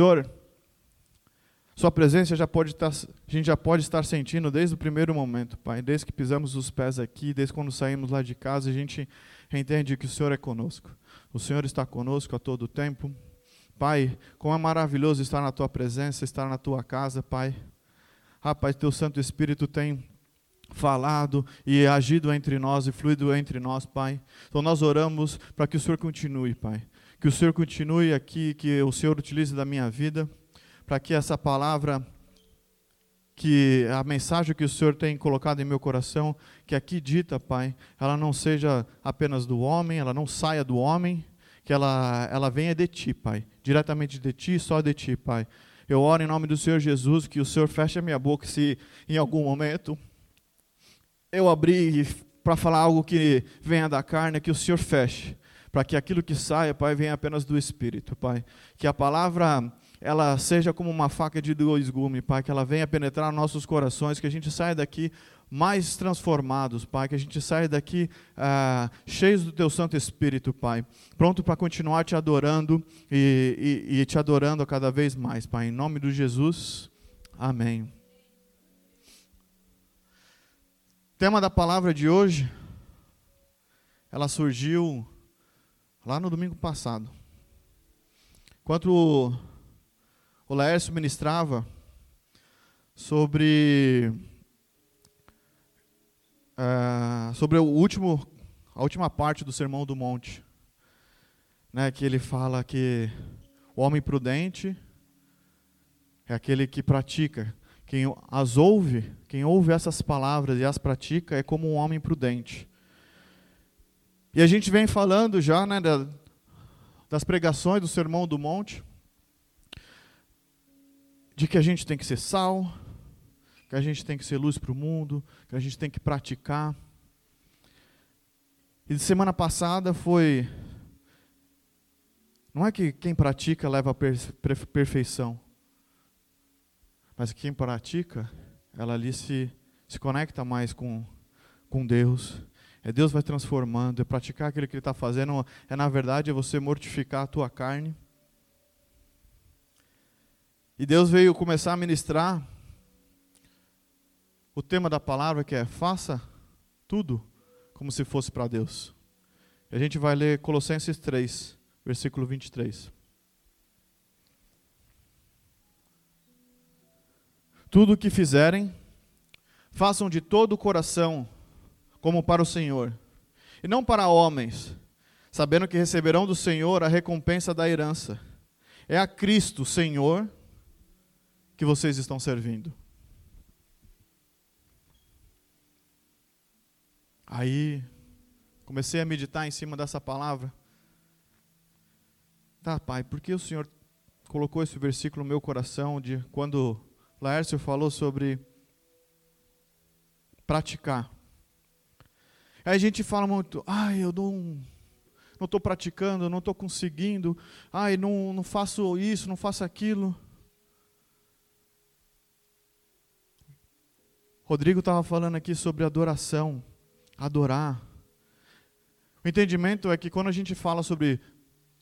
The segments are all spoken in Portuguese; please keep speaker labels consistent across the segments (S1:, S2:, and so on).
S1: Senhor, Sua presença já pode estar, a gente já pode estar sentindo desde o primeiro momento, Pai. Desde que pisamos os pés aqui, desde quando saímos lá de casa, a gente entende que o Senhor é conosco. O Senhor está conosco a todo tempo. Pai, como é maravilhoso estar na Tua presença, estar na Tua casa, Pai. Pai, Teu Santo Espírito tem falado e agido entre nós e fluído entre nós, Pai. Então nós oramos para que o Senhor continue, Pai. Que o Senhor continue aqui, que o Senhor utilize da minha vida, para que essa palavra, que a mensagem que o Senhor tem colocado em meu coração, que aqui dita, Pai, ela não seja apenas do homem, ela não saia do homem, que ela, ela venha de Ti, Pai. Diretamente de Ti, só de Ti, Pai. Eu oro em nome do Senhor Jesus, que o Senhor feche a minha boca se em algum momento eu abrir para falar algo que venha da carne, que o Senhor feche, para que aquilo que saia, Pai, venha apenas do Espírito, Pai. Que a palavra ela seja como uma faca de dois gumes, Pai, que ela venha penetrar nossos corações, que a gente saia daqui mais transformados, Pai, que a gente saia daqui ah, cheios do Teu Santo Espírito, Pai, pronto para continuar te adorando e, e, e te adorando cada vez mais, Pai, em nome de Jesus, amém. tema da palavra de hoje, ela surgiu lá no domingo passado. Enquanto o Laércio ministrava sobre uh, sobre o último a última parte do Sermão do Monte, né, que ele fala que o homem prudente é aquele que pratica, quem as ouve, quem ouve essas palavras e as pratica é como um homem prudente. E a gente vem falando já né, das pregações do Sermão do Monte, de que a gente tem que ser sal, que a gente tem que ser luz para o mundo, que a gente tem que praticar. E semana passada foi. Não é que quem pratica leva a perfeição. Mas quem pratica, ela ali se, se conecta mais com, com Deus. É Deus vai transformando, é praticar aquilo que Ele está fazendo, é na verdade é você mortificar a tua carne. E Deus veio começar a ministrar o tema da palavra que é faça tudo como se fosse para Deus. E a gente vai ler Colossenses 3, versículo 23. Tudo o que fizerem, façam de todo o coração, como para o Senhor, e não para homens, sabendo que receberão do Senhor a recompensa da herança. É a Cristo, Senhor, que vocês estão servindo. Aí, comecei a meditar em cima dessa palavra. Tá, pai, por que o Senhor colocou esse versículo no meu coração de quando Laércio falou sobre praticar. Aí a gente fala muito, ai, eu não estou praticando, não estou conseguindo, ai, não, não faço isso, não faço aquilo. Rodrigo estava falando aqui sobre adoração, adorar. O entendimento é que quando a gente fala sobre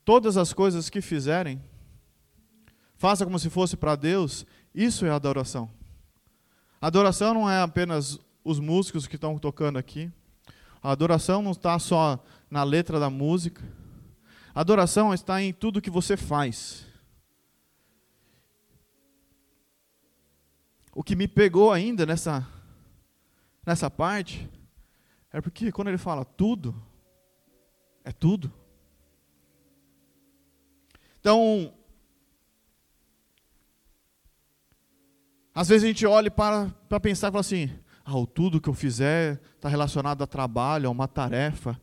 S1: todas as coisas que fizerem, faça como se fosse para Deus, isso é adoração. Adoração não é apenas os músicos que estão tocando aqui. A adoração não está só na letra da música. A adoração está em tudo que você faz. O que me pegou ainda nessa, nessa parte é porque quando ele fala tudo, é tudo. Então, Às vezes a gente olha para, para pensar e fala assim: ah, tudo que eu fizer está relacionado a trabalho, a uma tarefa.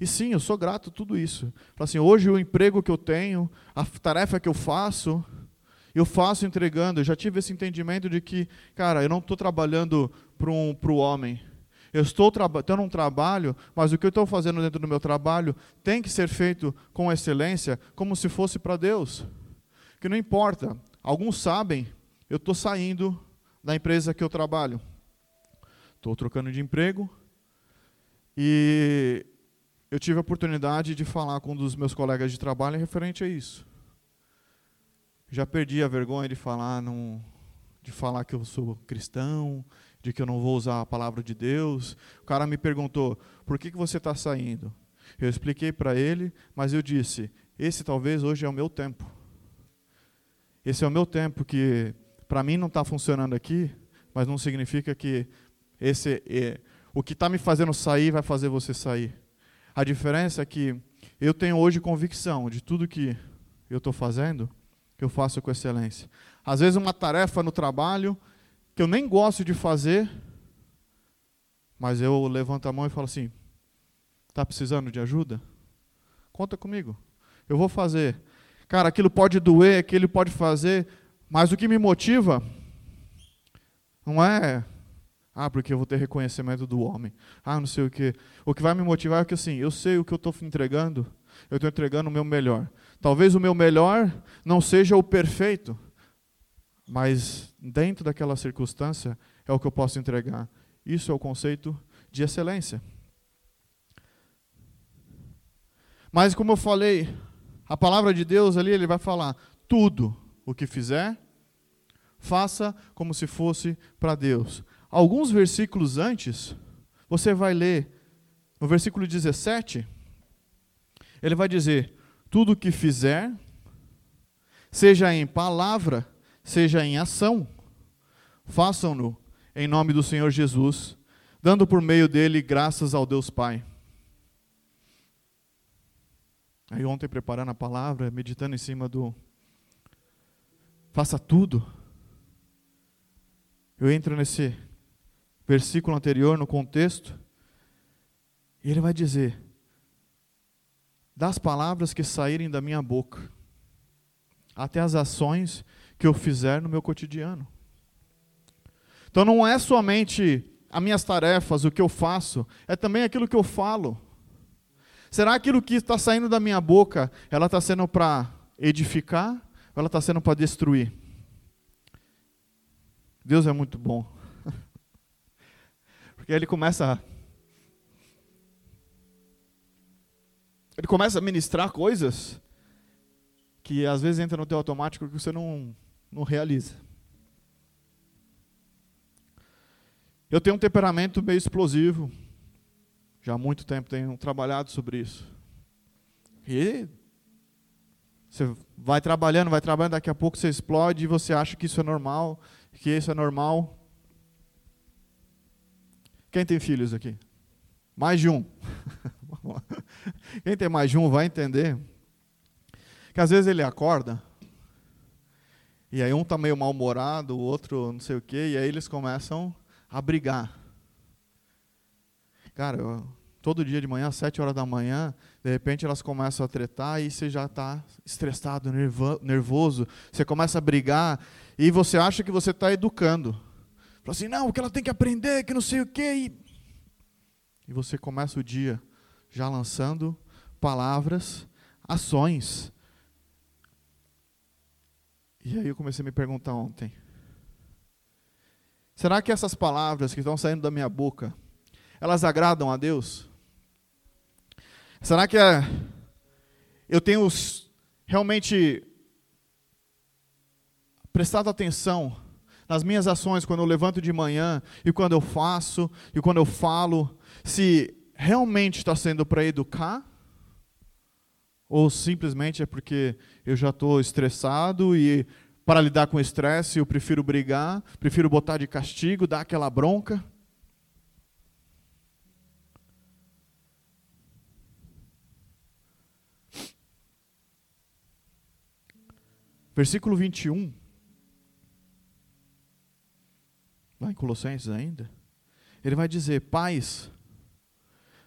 S1: E sim, eu sou grato a tudo isso. Assim, hoje o emprego que eu tenho, a tarefa que eu faço, eu faço entregando. Eu já tive esse entendimento de que, cara, eu não estou trabalhando para um, o homem. Eu estou tendo um trabalho, mas o que eu estou fazendo dentro do meu trabalho tem que ser feito com excelência, como se fosse para Deus. Que não importa. Alguns sabem eu estou saindo da empresa que eu trabalho. Estou trocando de emprego e eu tive a oportunidade de falar com um dos meus colegas de trabalho referente a isso. Já perdi a vergonha de falar, de falar que eu sou cristão, de que eu não vou usar a palavra de Deus. O cara me perguntou: por que, que você está saindo? Eu expliquei para ele, mas eu disse: esse talvez hoje é o meu tempo. Esse é o meu tempo que para mim não está funcionando aqui, mas não significa que esse é, o que está me fazendo sair vai fazer você sair. A diferença é que eu tenho hoje convicção de tudo que eu estou fazendo, eu faço com excelência. Às vezes uma tarefa no trabalho que eu nem gosto de fazer, mas eu levanto a mão e falo assim: está precisando de ajuda? Conta comigo. Eu vou fazer. Cara, aquilo pode doer, aquilo pode fazer, mas o que me motiva não é ah, porque eu vou ter reconhecimento do homem. Ah, não sei o que. O que vai me motivar é que assim, eu sei o que eu estou entregando, eu estou entregando o meu melhor. Talvez o meu melhor não seja o perfeito, mas dentro daquela circunstância é o que eu posso entregar. Isso é o conceito de excelência. Mas como eu falei, a palavra de Deus ali, ele vai falar: tudo o que fizer, faça como se fosse para Deus. Alguns versículos antes, você vai ler, no versículo 17, ele vai dizer: tudo o que fizer, seja em palavra, seja em ação, façam-no em nome do Senhor Jesus, dando por meio dele graças ao Deus Pai. Aí ontem preparando a palavra, meditando em cima do faça tudo. Eu entro nesse versículo anterior no contexto, e ele vai dizer: das palavras que saírem da minha boca, até as ações que eu fizer no meu cotidiano. Então não é somente as minhas tarefas, o que eu faço, é também aquilo que eu falo. Será aquilo que está saindo da minha boca, ela está sendo para edificar ou ela está sendo para destruir? Deus é muito bom. Porque ele começa a ele começa a ministrar coisas que às vezes entra no teu automático que você não não realiza. Eu tenho um temperamento meio explosivo. Já há muito tempo tenho trabalhado sobre isso. E você vai trabalhando, vai trabalhando, daqui a pouco você explode e você acha que isso é normal, que isso é normal. Quem tem filhos aqui? Mais de um. Quem tem mais de um vai entender que às vezes ele acorda e aí um está meio mal-humorado, o outro não sei o quê, e aí eles começam a brigar. Cara, eu, todo dia de manhã, às sete horas da manhã, de repente elas começam a tretar e você já está estressado, nervoso, você começa a brigar e você acha que você está educando. Fala assim, não, que ela tem que aprender, que não sei o quê. E, e você começa o dia já lançando palavras, ações, e aí eu comecei a me perguntar ontem: será que essas palavras que estão saindo da minha boca, elas agradam a Deus? Será que é, eu tenho realmente prestado atenção nas minhas ações quando eu levanto de manhã e quando eu faço e quando eu falo, se realmente está sendo para educar ou simplesmente é porque eu já estou estressado e para lidar com o estresse eu prefiro brigar, prefiro botar de castigo, dar aquela bronca. Versículo 21. Lá em Colossenses ainda. Ele vai dizer: Pais,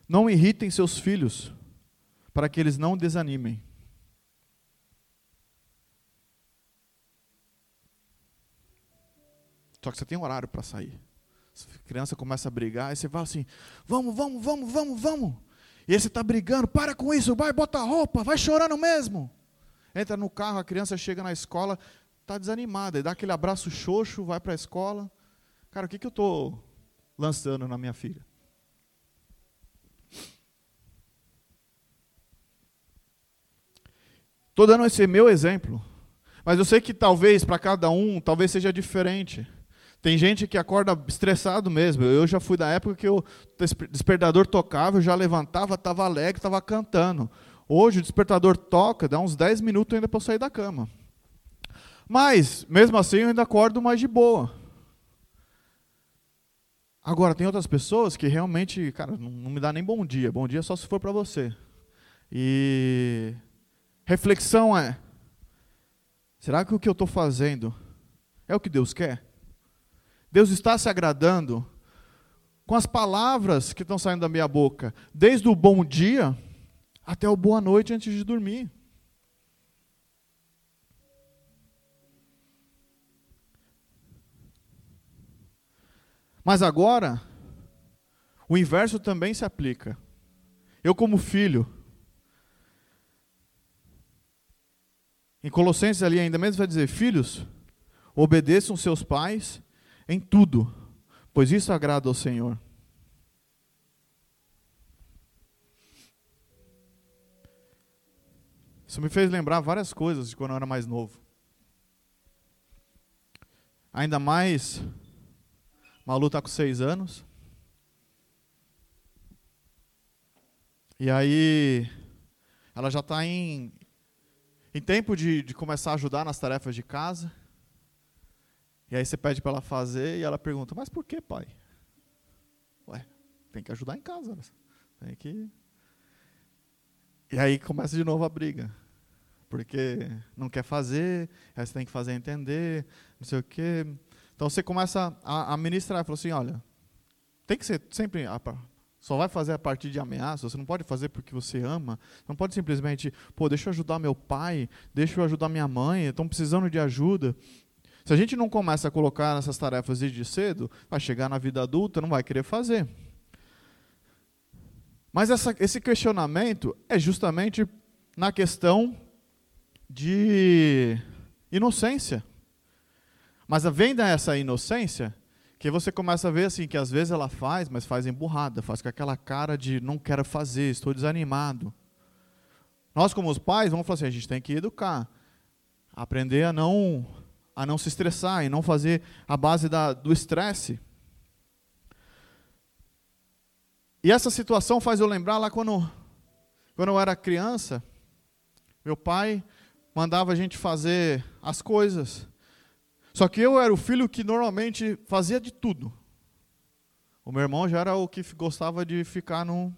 S1: não irritem seus filhos para que eles não desanimem. Só que você tem horário para sair. A criança começa a brigar, e você fala assim: vamos, vamos, vamos, vamos, vamos. E aí você está brigando, para com isso, vai, bota a roupa, vai chorando mesmo. Entra no carro, a criança chega na escola, está desanimada, e dá aquele abraço xoxo, vai para a escola. Cara, o que, que eu estou lançando na minha filha? Estou dando esse meu exemplo, Mas eu sei que talvez para cada um, talvez seja diferente. Tem gente que acorda estressado mesmo. Eu já fui da época que o despertador tocava, eu já levantava, estava alegre, estava cantando. Hoje o despertador toca, dá uns 10 minutos ainda para eu sair da cama. Mas, mesmo assim, eu ainda acordo mais de boa. Agora, tem outras pessoas que realmente, cara, não me dá nem bom dia. Bom dia só se for para você. E reflexão é: será que o que eu estou fazendo é o que Deus quer? Deus está se agradando com as palavras que estão saindo da minha boca, desde o bom dia até o boa noite antes de dormir. Mas agora, o inverso também se aplica. Eu, como filho, em Colossenses ali ainda mesmo vai dizer: Filhos, obedeçam seus pais em tudo, pois isso agrada ao Senhor. Isso me fez lembrar várias coisas de quando eu era mais novo. Ainda mais, Malu está com seis anos. E aí, ela já está em, em tempo de, de começar a ajudar nas tarefas de casa. E aí você pede para ela fazer e ela pergunta: Mas por que, pai? Ué, tem que ajudar em casa. Né? Tem que. E aí começa de novo a briga. Porque não quer fazer, aí você tem que fazer entender, não sei o quê. Então você começa a, a ministrar, fala assim: olha, tem que ser sempre. Só vai fazer a partir de ameaça, você não pode fazer porque você ama. Não pode simplesmente, pô, deixa eu ajudar meu pai, deixa eu ajudar minha mãe, estão precisando de ajuda. Se a gente não começa a colocar essas tarefas desde cedo, vai chegar na vida adulta, não vai querer fazer. Mas essa, esse questionamento é justamente na questão de inocência. Mas vem dessa inocência que você começa a ver assim que às vezes ela faz, mas faz emburrada, faz com aquela cara de não quero fazer, estou desanimado. Nós como os pais vamos falar assim, a gente tem que educar, aprender a não a não se estressar e não fazer a base da, do estresse. E essa situação faz eu lembrar lá quando, quando eu era criança, meu pai mandava a gente fazer as coisas. Só que eu era o filho que normalmente fazia de tudo. O meu irmão já era o que gostava de ficar no,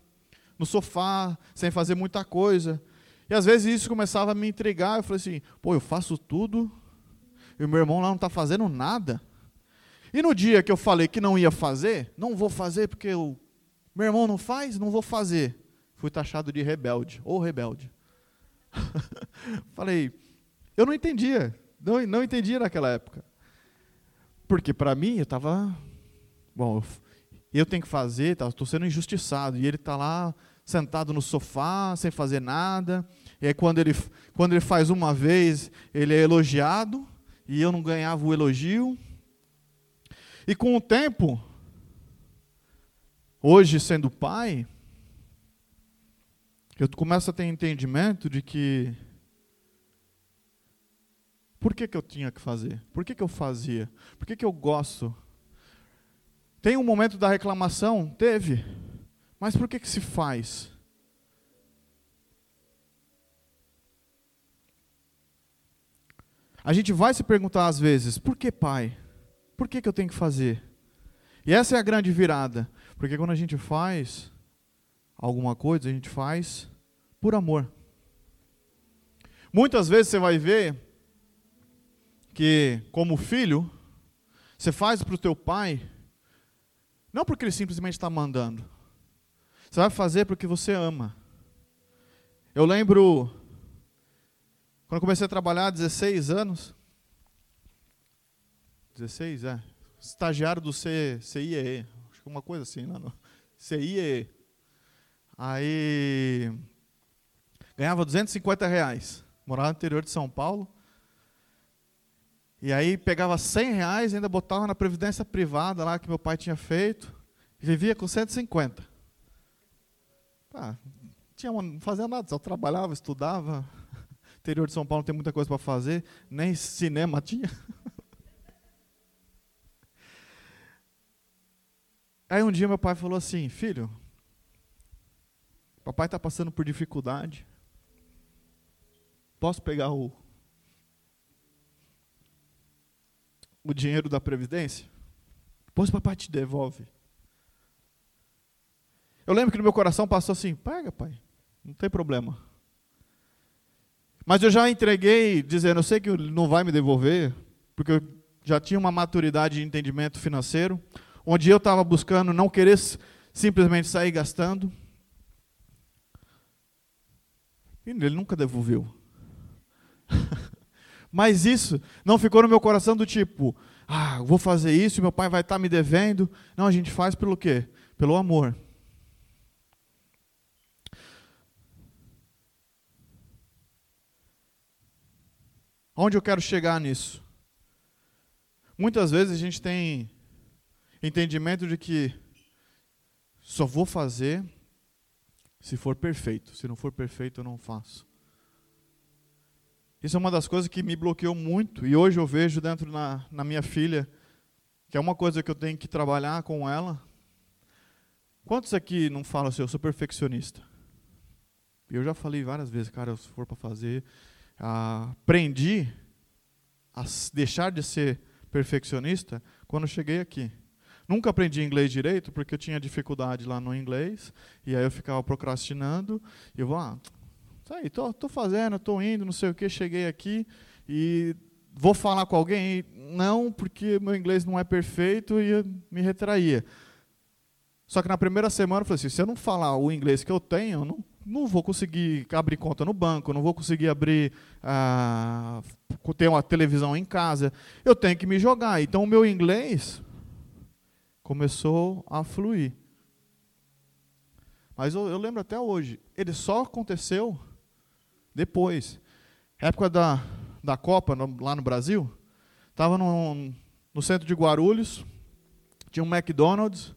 S1: no sofá, sem fazer muita coisa. E às vezes isso começava a me intrigar. Eu falei assim: pô, eu faço tudo, e o meu irmão lá não está fazendo nada. E no dia que eu falei que não ia fazer, não vou fazer porque o meu irmão não faz, não vou fazer. Fui taxado de rebelde, ou rebelde. falei, eu não entendia, não, não entendia naquela época. Porque para mim, eu estava, bom, eu tenho que fazer, estou sendo injustiçado. E ele está lá, sentado no sofá, sem fazer nada. E aí quando ele, quando ele faz uma vez, ele é elogiado e eu não ganhava o elogio. E com o tempo, hoje sendo pai, eu começo a ter entendimento de que por que, que eu tinha que fazer? Por que, que eu fazia? Por que, que eu gosto? Tem um momento da reclamação? Teve. Mas por que, que se faz? A gente vai se perguntar às vezes, por que pai? Por que, que eu tenho que fazer? E essa é a grande virada. Porque quando a gente faz alguma coisa, a gente faz por amor. Muitas vezes você vai ver que, como filho, você faz para o teu pai, não porque ele simplesmente está mandando. Você vai fazer porque você ama. Eu lembro quando comecei a trabalhar, 16 anos. 16, é. Estagiário do C, CIE. Acho que uma coisa assim, lá no CIE. Aí ganhava 250 reais. Morava no interior de São Paulo. E aí pegava 100 reais e ainda botava na previdência privada lá que meu pai tinha feito. Vivia com 150. Ah, tinha, não fazia nada, só trabalhava, estudava interior de São Paulo não tem muita coisa para fazer, nem cinema tinha. Aí um dia meu pai falou assim: Filho, papai está passando por dificuldade. Posso pegar o, o dinheiro da Previdência? Depois papai te devolve. Eu lembro que no meu coração passou assim: pega, pai, não tem problema. Mas eu já entreguei dizendo: eu sei que ele não vai me devolver, porque eu já tinha uma maturidade de entendimento financeiro, onde eu estava buscando não querer simplesmente sair gastando. E ele nunca devolveu. Mas isso não ficou no meu coração do tipo, ah, vou fazer isso meu pai vai estar tá me devendo. Não, a gente faz pelo quê? Pelo amor. Onde eu quero chegar nisso? Muitas vezes a gente tem entendimento de que só vou fazer se for perfeito. Se não for perfeito, eu não faço. Isso é uma das coisas que me bloqueou muito. E hoje eu vejo dentro na, na minha filha, que é uma coisa que eu tenho que trabalhar com ela. Quantos aqui não falam assim, eu sou perfeccionista? Eu já falei várias vezes, cara, se for para fazer, aprendi a deixar de ser perfeccionista quando cheguei aqui. Nunca aprendi inglês direito porque eu tinha dificuldade lá no inglês e aí eu ficava procrastinando e eu vou, ah, tá aí, tô, tô fazendo, tô indo, não sei o que, cheguei aqui e vou falar com alguém, não, porque meu inglês não é perfeito e me retraía. Só que na primeira semana eu falei assim, se eu não falar o inglês que eu tenho, eu não não vou conseguir abrir conta no banco, não vou conseguir abrir, ah, ter uma televisão em casa. Eu tenho que me jogar. Então o meu inglês começou a fluir. Mas eu, eu lembro até hoje, ele só aconteceu depois. Época da, da Copa, no, lá no Brasil, estava no, no centro de Guarulhos, tinha um McDonald's.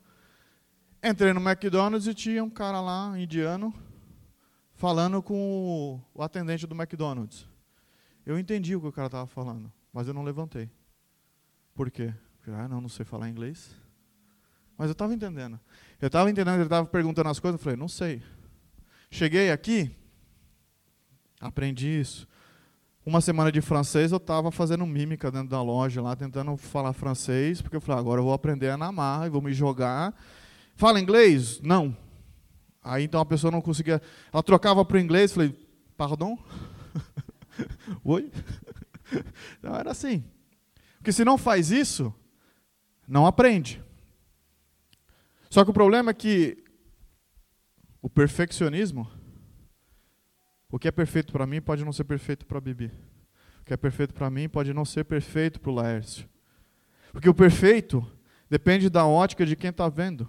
S1: Entrei no McDonald's e tinha um cara lá, indiano, falando com o atendente do McDonald's. Eu entendi o que o cara estava falando, mas eu não levantei. Por quê? Porque, ah, não, não sei falar inglês. Mas eu estava entendendo. Eu estava entendendo, ele estava perguntando as coisas, eu falei, não sei. Cheguei aqui, aprendi isso. Uma semana de francês, eu estava fazendo mímica dentro da loja lá, tentando falar francês, porque eu falei, agora eu vou aprender a namar e vou me jogar. Fala inglês? Não. Aí então a pessoa não conseguia. Ela trocava para o inglês, falei, pardon? Oi? Não, era assim. Porque se não faz isso, não aprende. Só que o problema é que o perfeccionismo, o que é perfeito para mim pode não ser perfeito para a Bibi. O que é perfeito para mim pode não ser perfeito para o Laércio. Porque o perfeito depende da ótica de quem está vendo.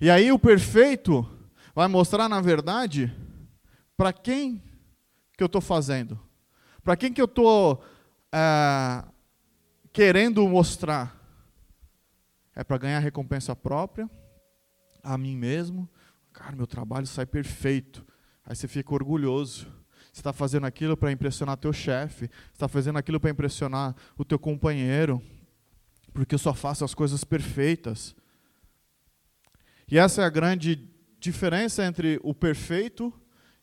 S1: E aí o perfeito vai mostrar, na verdade, para quem que eu estou fazendo. Para quem que eu estou é, querendo mostrar. É para ganhar recompensa própria, a mim mesmo. Cara, meu trabalho sai perfeito. Aí você fica orgulhoso. Você está fazendo aquilo para impressionar teu chefe. Está fazendo aquilo para impressionar o teu companheiro. Porque eu só faço as coisas perfeitas. E essa é a grande diferença entre o perfeito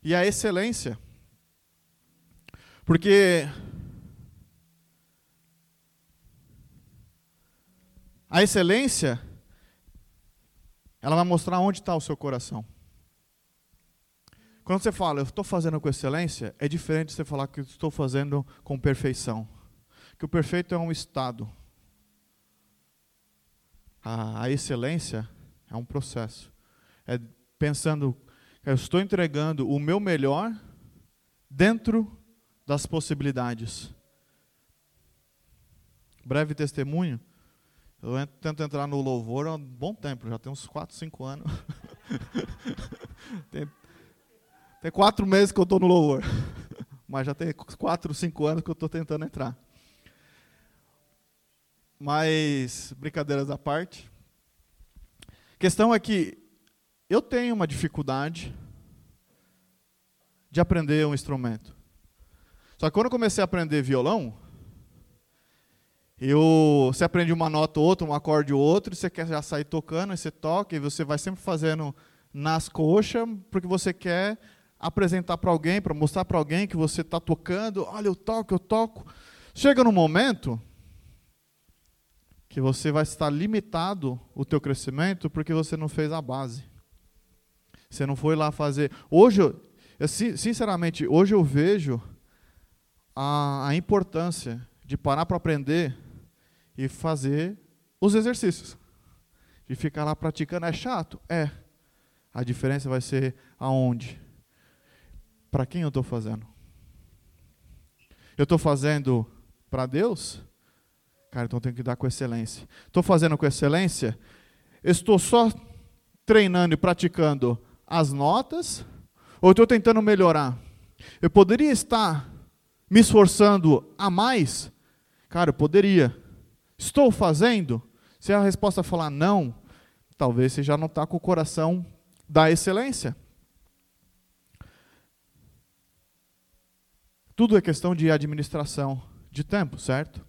S1: e a excelência. Porque a excelência, ela vai mostrar onde está o seu coração. Quando você fala, eu estou fazendo com excelência, é diferente de você falar que estou fazendo com perfeição. Que o perfeito é um estado. A, a excelência é um processo. É pensando, eu estou entregando o meu melhor dentro das possibilidades. Breve testemunho. Eu tento entrar no louvor há um bom tempo, já tem uns 4, 5 anos. tem, quatro meses que eu estou no louvor. Mas já tem 4, 5 anos que eu estou tentando entrar. Mas, brincadeiras à parte, a questão é que eu tenho uma dificuldade de aprender um instrumento. Só que quando eu comecei a aprender violão, eu, você aprende uma nota ou outra, um acorde ou outro, você quer já sair tocando, aí você toca, e você vai sempre fazendo nas coxas, porque você quer apresentar para alguém, para mostrar para alguém que você está tocando, olha, eu toco, eu toco. Chega no momento que você vai estar limitado o teu crescimento porque você não fez a base. Você não foi lá fazer. Hoje, eu, sinceramente, hoje eu vejo a, a importância de parar para aprender e fazer os exercícios. De ficar lá praticando é chato? É. A diferença vai ser aonde? Para quem eu estou fazendo? Eu estou fazendo para Deus? Cara, então tenho que dar com excelência. Estou fazendo com excelência? Estou só treinando e praticando as notas? Ou estou tentando melhorar? Eu poderia estar me esforçando a mais? Cara, eu poderia. Estou fazendo? Se a resposta falar não, talvez você já não está com o coração da excelência. Tudo é questão de administração de tempo, certo?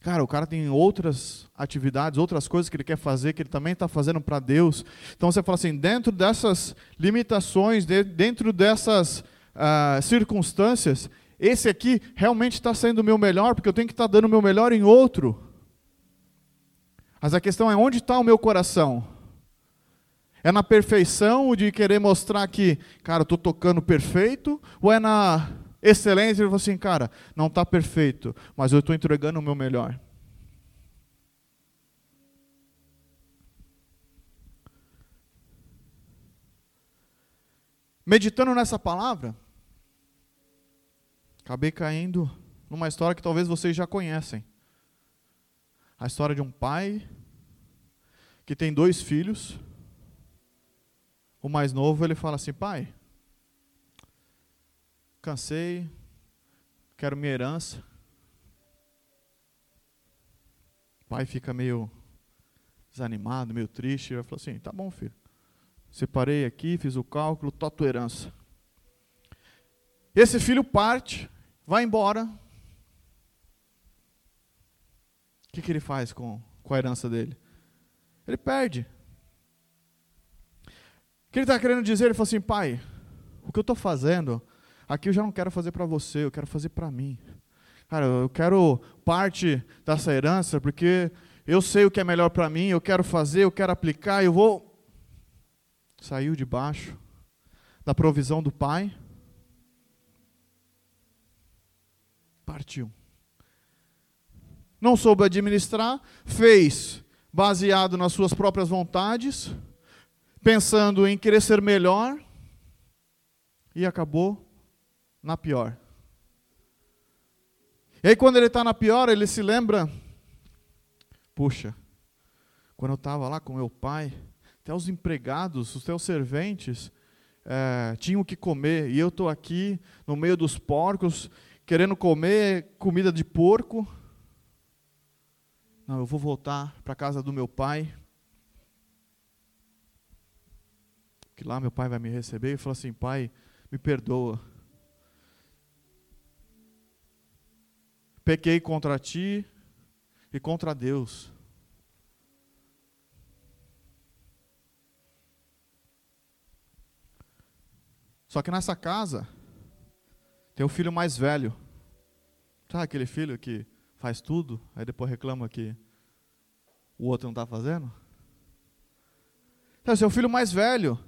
S1: Cara, o cara tem outras atividades, outras coisas que ele quer fazer, que ele também está fazendo para Deus. Então você fala assim, dentro dessas limitações, dentro dessas uh, circunstâncias, esse aqui realmente está sendo o meu melhor, porque eu tenho que estar tá dando o meu melhor em outro. Mas a questão é onde está o meu coração? É na perfeição de querer mostrar que, cara, eu estou tocando perfeito? Ou é na excelência de assim, cara, não está perfeito, mas eu estou entregando o meu melhor? Meditando nessa palavra, acabei caindo numa história que talvez vocês já conhecem. A história de um pai que tem dois filhos. O mais novo, ele fala assim: "Pai, cansei, quero minha herança". O pai fica meio desanimado, meio triste, ele fala assim: "Tá bom, filho. Separei aqui, fiz o cálculo, tá tua herança". Esse filho parte, vai embora. O que, que ele faz com, com a herança dele? Ele perde. Que ele está querendo dizer? Ele falou assim: pai, o que eu estou fazendo, aqui eu já não quero fazer para você, eu quero fazer para mim. Cara, eu quero parte dessa herança porque eu sei o que é melhor para mim, eu quero fazer, eu quero aplicar, eu vou. Saiu debaixo da provisão do pai partiu. Não soube administrar, fez baseado nas suas próprias vontades, pensando em querer ser melhor, e acabou na pior. E aí, quando ele está na pior, ele se lembra: puxa, quando eu estava lá com meu pai, até os empregados, os teus serventes, é, tinham que comer, e eu estou aqui no meio dos porcos, querendo comer comida de porco. Não, eu vou voltar para a casa do meu pai. Que lá meu pai vai me receber e falar assim: Pai, me perdoa. Pequei contra ti e contra Deus. Só que nessa casa, tem um filho mais velho. Sabe aquele filho que faz tudo, aí depois reclama que o outro não está fazendo? Então, seu filho mais velho,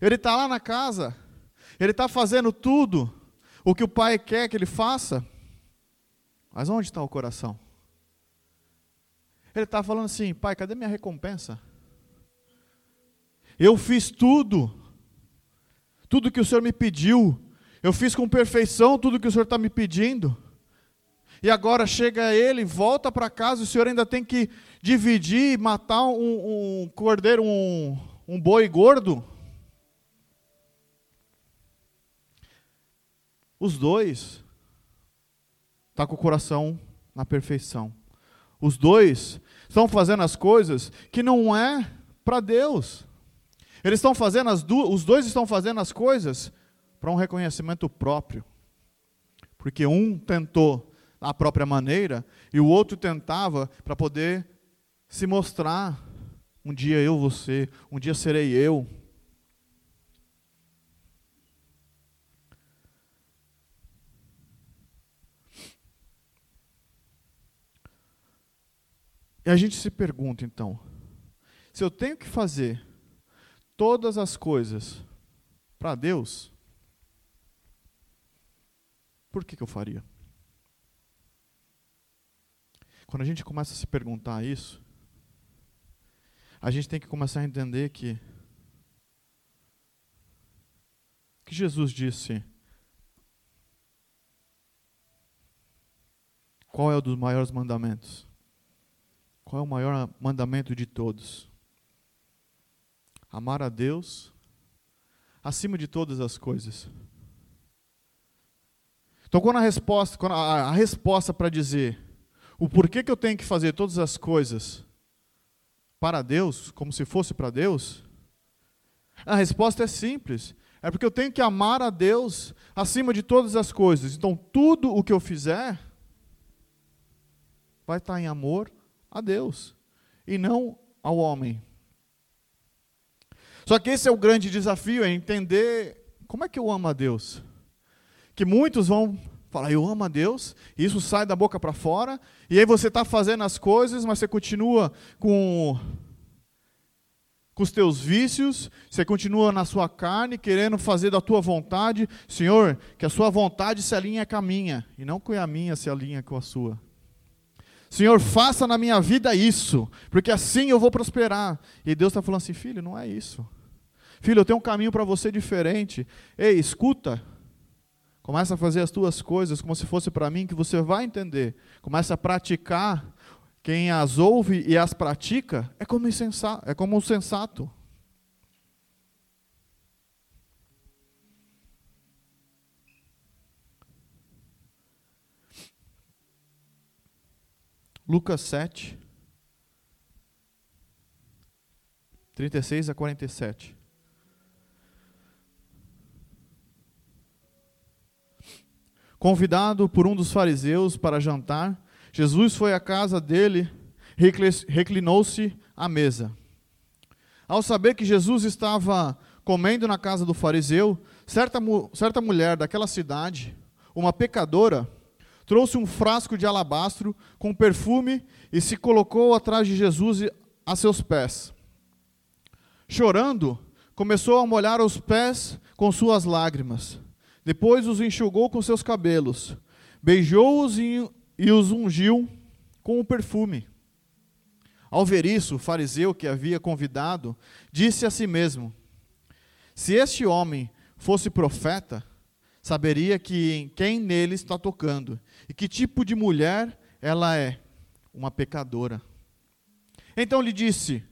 S1: ele está lá na casa, ele está fazendo tudo o que o pai quer que ele faça, mas onde está o coração? Ele está falando assim: pai, cadê minha recompensa? Eu fiz tudo, tudo que o Senhor me pediu, eu fiz com perfeição tudo que o Senhor está me pedindo. E agora chega ele, volta para casa, o Senhor ainda tem que dividir, matar um, um cordeiro, um, um boi gordo. Os dois estão tá com o coração na perfeição. Os dois estão fazendo as coisas que não é para Deus. Eles estão fazendo as duas, os dois estão fazendo as coisas para um reconhecimento próprio. Porque um tentou a própria maneira e o outro tentava para poder se mostrar. Um dia eu vou ser, um dia serei eu. E a gente se pergunta então, se eu tenho que fazer todas as coisas para Deus, por que, que eu faria? Quando a gente começa a se perguntar isso, a gente tem que começar a entender que que Jesus disse qual é o dos maiores mandamentos? Qual é o maior mandamento de todos? Amar a Deus acima de todas as coisas. Então, quando a resposta, quando a, a resposta para dizer o porquê que eu tenho que fazer todas as coisas para Deus, como se fosse para Deus, a resposta é simples. É porque eu tenho que amar a Deus acima de todas as coisas. Então, tudo o que eu fizer vai estar em amor a Deus e não ao homem. Só que esse é o grande desafio, é entender como é que eu amo a Deus. Que muitos vão falar, eu amo a Deus, e isso sai da boca para fora, e aí você está fazendo as coisas, mas você continua com, com os teus vícios, você continua na sua carne, querendo fazer da tua vontade. Senhor, que a sua vontade se alinhe com a minha, e não que a minha se alinhe com a sua. Senhor, faça na minha vida isso, porque assim eu vou prosperar. E Deus está falando assim, filho, não é isso. Filho, eu tenho um caminho para você diferente. Ei, escuta. Começa a fazer as tuas coisas como se fosse para mim, que você vai entender. Começa a praticar. Quem as ouve e as pratica é como, insensato, é como um sensato. Lucas 7, 36 a 47. Convidado por um dos fariseus para jantar, Jesus foi à casa dele, reclinou-se à mesa. Ao saber que Jesus estava comendo na casa do fariseu, certa, certa mulher daquela cidade, uma pecadora, trouxe um frasco de alabastro com perfume e se colocou atrás de Jesus a seus pés. Chorando, começou a molhar os pés com suas lágrimas. Depois os enxugou com seus cabelos, beijou-os e, os ungiu com o perfume. Ao ver isso, o fariseu que havia convidado disse a si mesmo: Se este homem fosse profeta, saberia que quem nele está tocando e que tipo de mulher ela é, uma pecadora. Então lhe disse,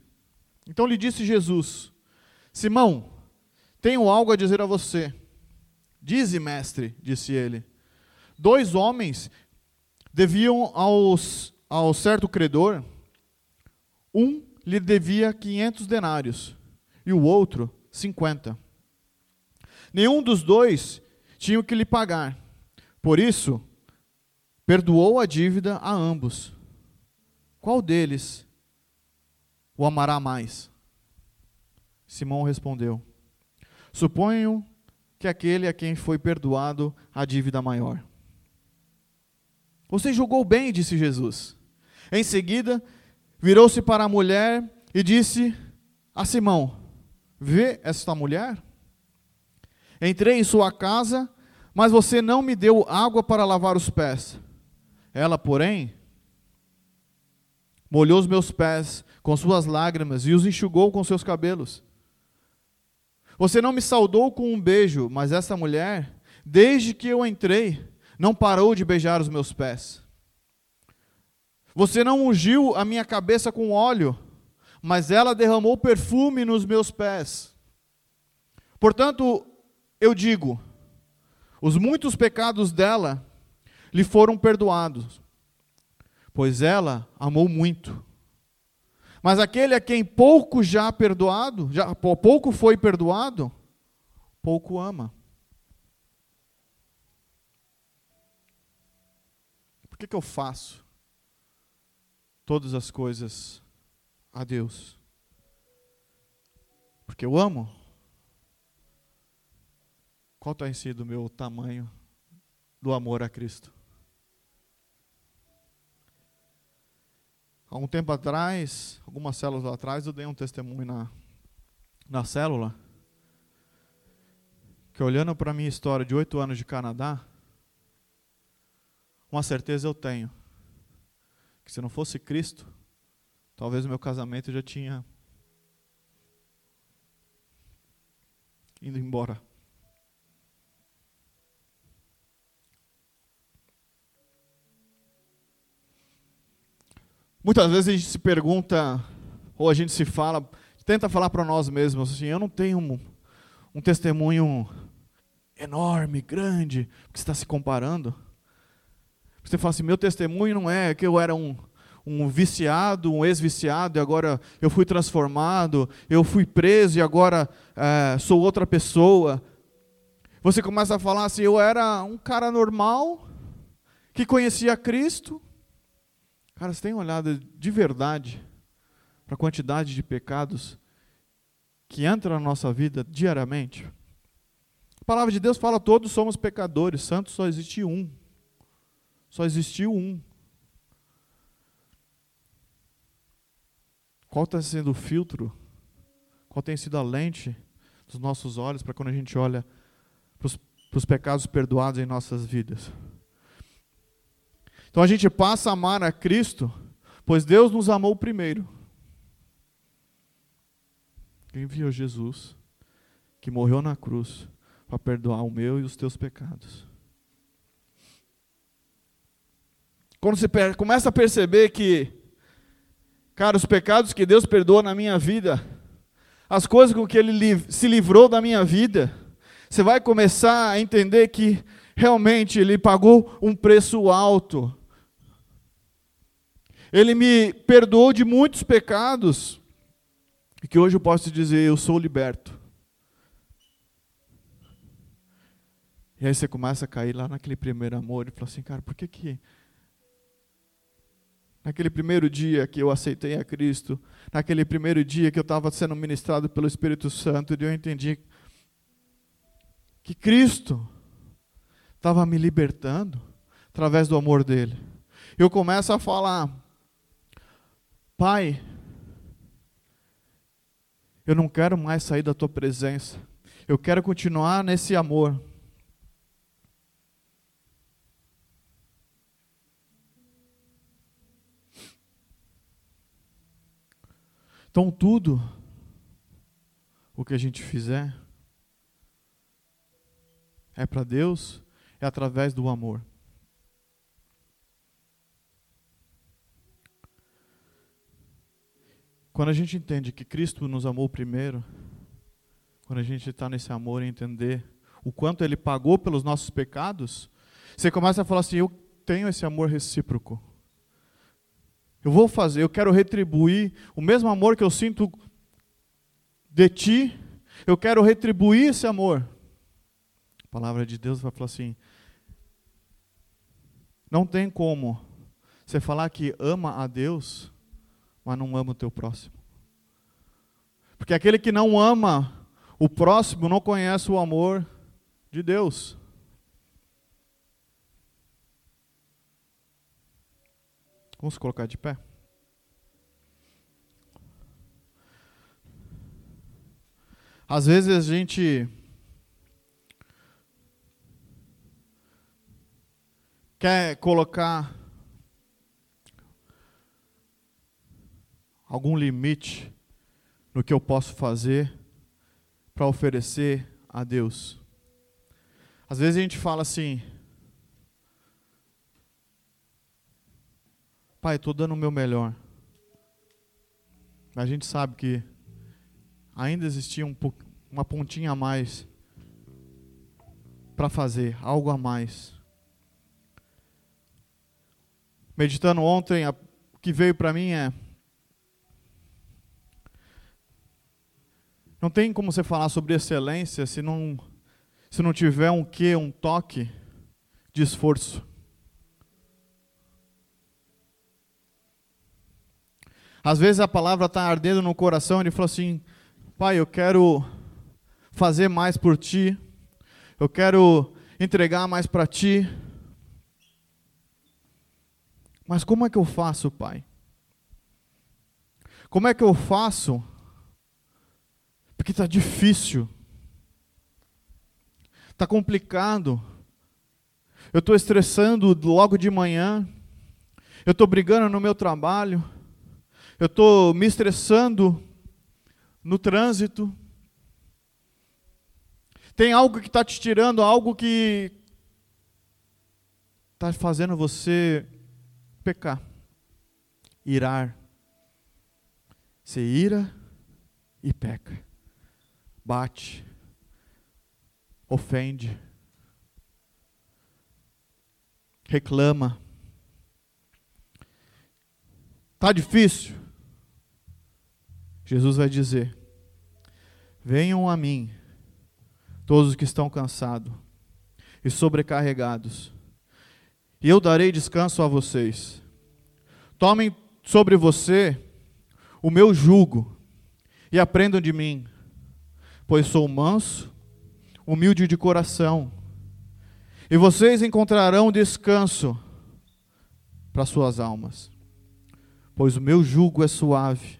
S1: então lhe disse Jesus: Simão, tenho algo a dizer a você. Dize, mestre, disse ele. Dois homens deviam aos, ao certo credor, um lhe devia quinhentos denários e o outro cinquenta. Nenhum dos dois tinham que lhe pagar. Por isso, perdoou a dívida a ambos. Qual deles o amará mais? Simão respondeu: Suponho que aquele a quem foi perdoado a dívida maior. Você julgou bem, disse Jesus. Em seguida, virou-se para a mulher e disse a Simão: Vê esta mulher? Entrei em sua casa, mas você não me deu água para lavar os pés. Ela, porém, molhou os meus pés com suas lágrimas e os enxugou com seus cabelos. Você não me saudou com um beijo, mas essa mulher, desde que eu entrei, não parou de beijar os meus pés. Você não ungiu a minha cabeça com óleo, mas ela derramou perfume nos meus pés. Portanto, eu digo: os muitos pecados dela lhe foram perdoados, pois ela amou muito. Mas aquele a quem pouco já perdoado, já pouco foi perdoado, pouco ama. que, que eu faço todas as coisas a Deus? Porque eu amo. Qual tem sido o meu tamanho do amor a Cristo? Há um tempo atrás, algumas células atrás, eu dei um testemunho na, na célula, que olhando para a minha história de oito anos de Canadá, uma certeza eu tenho, que se não fosse Cristo, talvez o meu casamento já tinha indo embora. Muitas vezes a gente se pergunta, ou a gente se fala, tenta falar para nós mesmos assim: eu não tenho um, um testemunho enorme, grande, porque você está se comparando. Você fala assim: meu testemunho não é que eu era um, um viciado, um ex-viciado, e agora eu fui transformado, eu fui preso e agora é, sou outra pessoa. Você começa a falar assim: eu era um cara normal, que conhecia Cristo, Cara, você tem olhado de verdade para a quantidade de pecados que entra na nossa vida diariamente? A palavra de Deus fala: todos somos pecadores, santo só existe um. Só existiu um. Qual está sendo o filtro? Qual tem sido a lente dos nossos olhos para quando a gente olha para os pecados perdoados em nossas vidas? Então a gente passa a amar a Cristo, pois Deus nos amou primeiro. Enviou Jesus, que morreu na cruz, para perdoar o meu e os teus pecados. Quando você começa a perceber que, cara, os pecados que Deus perdoa na minha vida, as coisas com que Ele se livrou da minha vida, você vai começar a entender que realmente Ele pagou um preço alto ele me perdoou de muitos pecados, e que hoje eu posso dizer, eu sou liberto. E aí você começa a cair lá naquele primeiro amor e fala assim, cara, por que que naquele primeiro dia que eu aceitei a Cristo, naquele primeiro dia que eu estava sendo ministrado pelo Espírito Santo, e eu entendi que Cristo estava me libertando através do amor dele. Eu começo a falar, Pai, eu não quero mais sair da tua presença. Eu quero continuar nesse amor. Então, tudo o que a gente fizer é para Deus, é através do amor. Quando a gente entende que Cristo nos amou primeiro, quando a gente está nesse amor e entender o quanto Ele pagou pelos nossos pecados, você começa a falar assim: eu tenho esse amor recíproco. Eu vou fazer, eu quero retribuir o mesmo amor que eu sinto de ti, eu quero retribuir esse amor. A palavra de Deus vai falar assim: não tem como você falar que ama a Deus mas não ama o teu próximo. Porque aquele que não ama o próximo não conhece o amor de Deus. Vamos colocar de pé? Às vezes a gente quer colocar algum limite no que eu posso fazer para oferecer a Deus. Às vezes a gente fala assim, Pai, estou dando o meu melhor. A gente sabe que ainda existia um, uma pontinha a mais para fazer, algo a mais. Meditando ontem, o que veio para mim é Não tem como você falar sobre excelência se não, se não tiver um quê, um toque de esforço. Às vezes a palavra está ardendo no coração, ele fala assim: Pai, eu quero fazer mais por ti, eu quero entregar mais para ti. Mas como é que eu faço, Pai? Como é que eu faço porque está difícil, está complicado. Eu estou estressando logo de manhã, eu estou brigando no meu trabalho, eu estou me estressando no trânsito. Tem algo que está te tirando, algo que está fazendo você pecar, irar. Você ira e peca, bate, ofende, reclama. Tá difícil? Jesus vai dizer: Venham a mim, todos os que estão cansados e sobrecarregados, e eu darei descanso a vocês. Tomem sobre você o meu jugo e aprendam de mim, pois sou manso, humilde de coração, e vocês encontrarão descanso para suas almas, pois o meu jugo é suave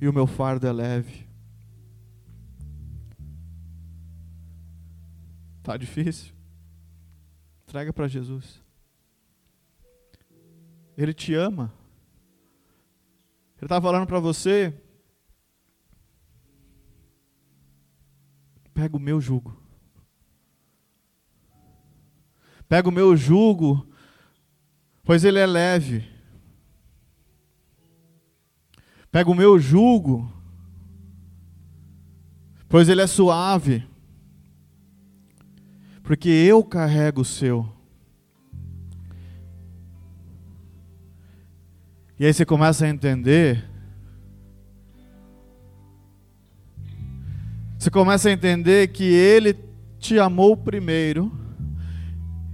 S1: e o meu fardo é leve. Tá difícil? Entrega para Jesus. Ele te ama. Ele está falando para você. Pega o meu jugo. Pega o meu jugo, pois ele é leve. Pega o meu jugo, pois ele é suave, porque eu carrego o seu. E aí você começa a entender. Você começa a entender que Ele te amou primeiro.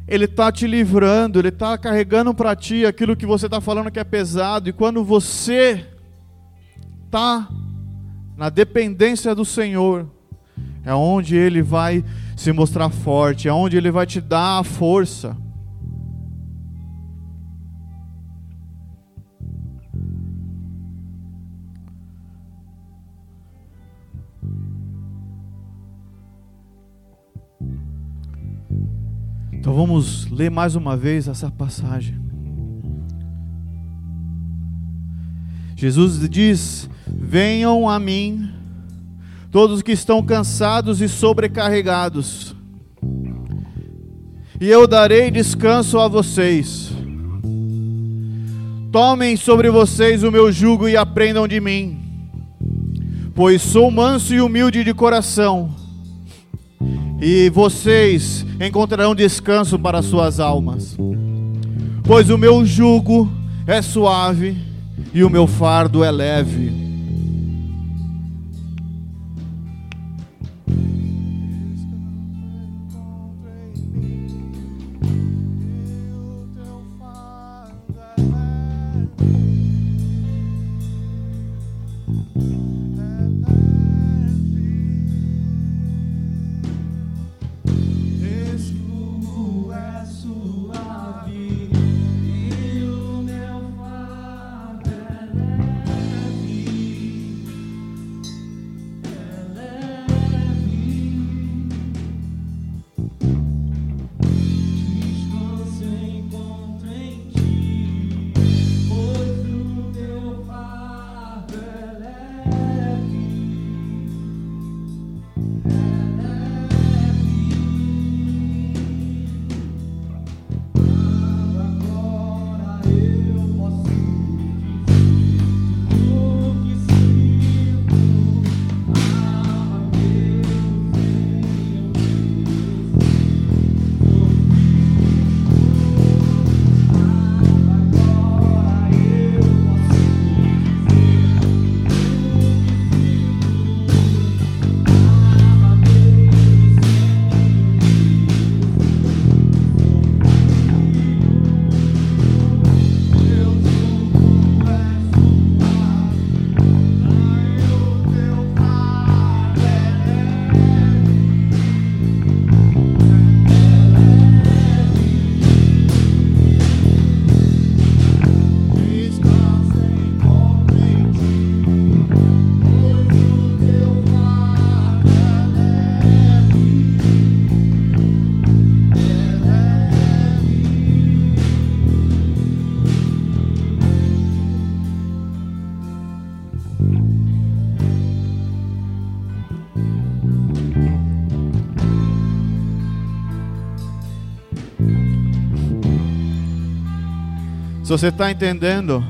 S1: Ele está te livrando, Ele está carregando para ti aquilo que você está falando que é pesado. E quando você está na dependência do Senhor, é onde Ele vai se mostrar forte, é onde Ele vai te dar a força. Então vamos ler mais uma vez essa passagem. Jesus diz: Venham a mim, todos que estão cansados e sobrecarregados, e eu darei descanso a vocês. Tomem sobre vocês o meu jugo e aprendam de mim, pois sou manso e humilde de coração, e vocês encontrarão descanso para suas almas, pois o meu jugo é suave e o meu fardo é leve. Se você está entendendo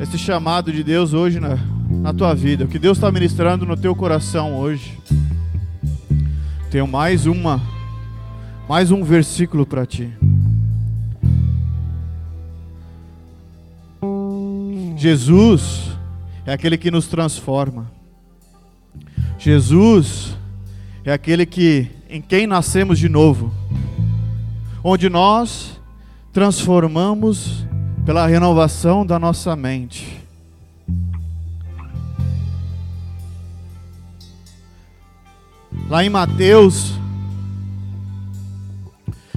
S1: esse chamado de Deus hoje na, na tua vida, o que Deus está ministrando no teu coração hoje, tenho mais uma, mais um versículo para ti. Jesus é aquele que nos transforma. Jesus é aquele que em quem nascemos de novo, onde nós transformamos pela renovação da nossa mente. Lá em Mateus,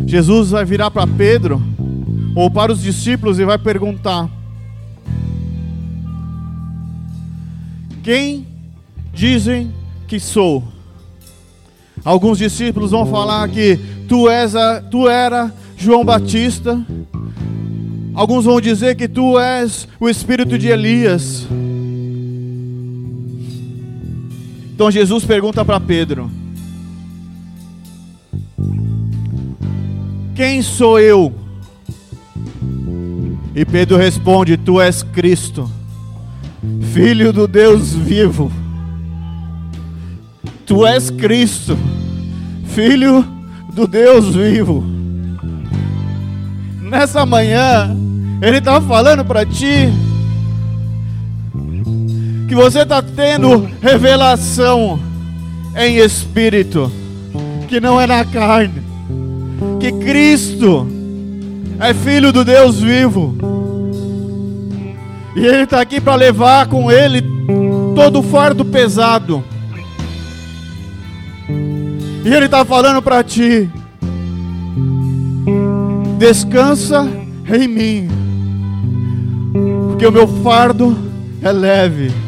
S1: Jesus vai virar para Pedro ou para os discípulos e vai perguntar: Quem dizem que sou? Alguns discípulos vão falar que tu és a, tu era João Batista. Alguns vão dizer que tu és o espírito de Elias. Então Jesus pergunta para Pedro: Quem sou eu? E Pedro responde: Tu és Cristo, Filho do Deus vivo. Tu és Cristo, Filho do Deus vivo. Nessa manhã, Ele está falando para ti que você está tendo revelação em espírito, que não é na carne, que Cristo é Filho do Deus vivo, e Ele está aqui para levar com Ele todo o fardo pesado, e Ele está falando para ti: descansa em mim, porque o meu fardo é leve.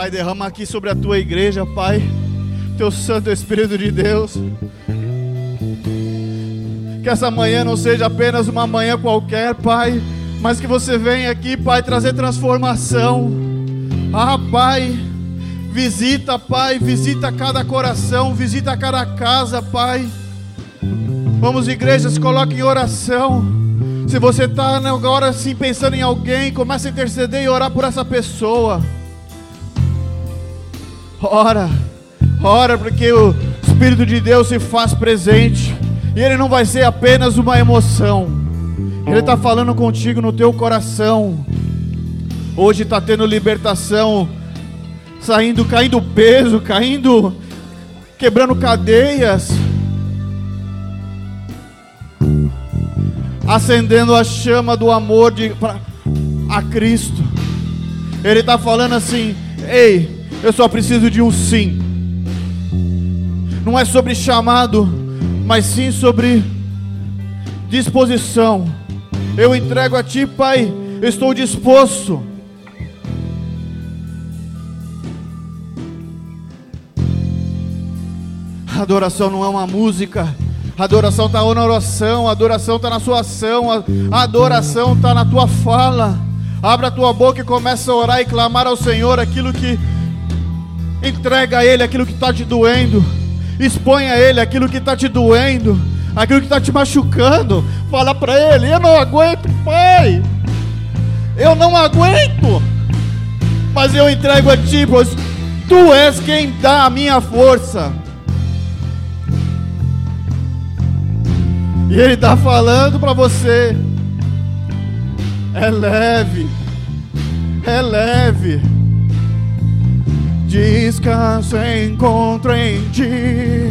S1: Pai, derrama aqui sobre a tua igreja, Pai, teu Santo Espírito de Deus. Que essa manhã não seja apenas uma manhã qualquer, Pai, mas que você venha aqui, Pai, trazer transformação. Ah, Pai, visita, Pai, visita cada coração, visita cada casa, Pai. Vamos, igrejas, coloque em oração. Se você está agora assim pensando em alguém, comece a interceder e orar por essa pessoa. Ora, ora, porque o Espírito de Deus se faz presente. E ele não vai ser apenas uma emoção. Ele está falando contigo no teu coração. Hoje está tendo libertação, saindo, caindo peso, caindo, quebrando cadeias, acendendo a chama do amor de, pra, a Cristo. Ele está falando assim: Ei, eu só preciso de um sim. Não é sobre chamado, mas sim sobre disposição. Eu entrego a Ti, Pai, estou disposto. Adoração não é uma música. Adoração está na oração, adoração está na sua ação, a adoração está na tua fala. Abra a tua boca e começa a orar e clamar ao Senhor aquilo que entrega a Ele aquilo que está te doendo, expõe a Ele aquilo que está te doendo, aquilo que está te machucando. Fala para Ele: Eu não aguento, Pai, eu não aguento, mas eu entrego a Ti, pois Tu és quem dá a minha força. E Ele está falando para você. É leve, é leve. Descanso encontro em ti.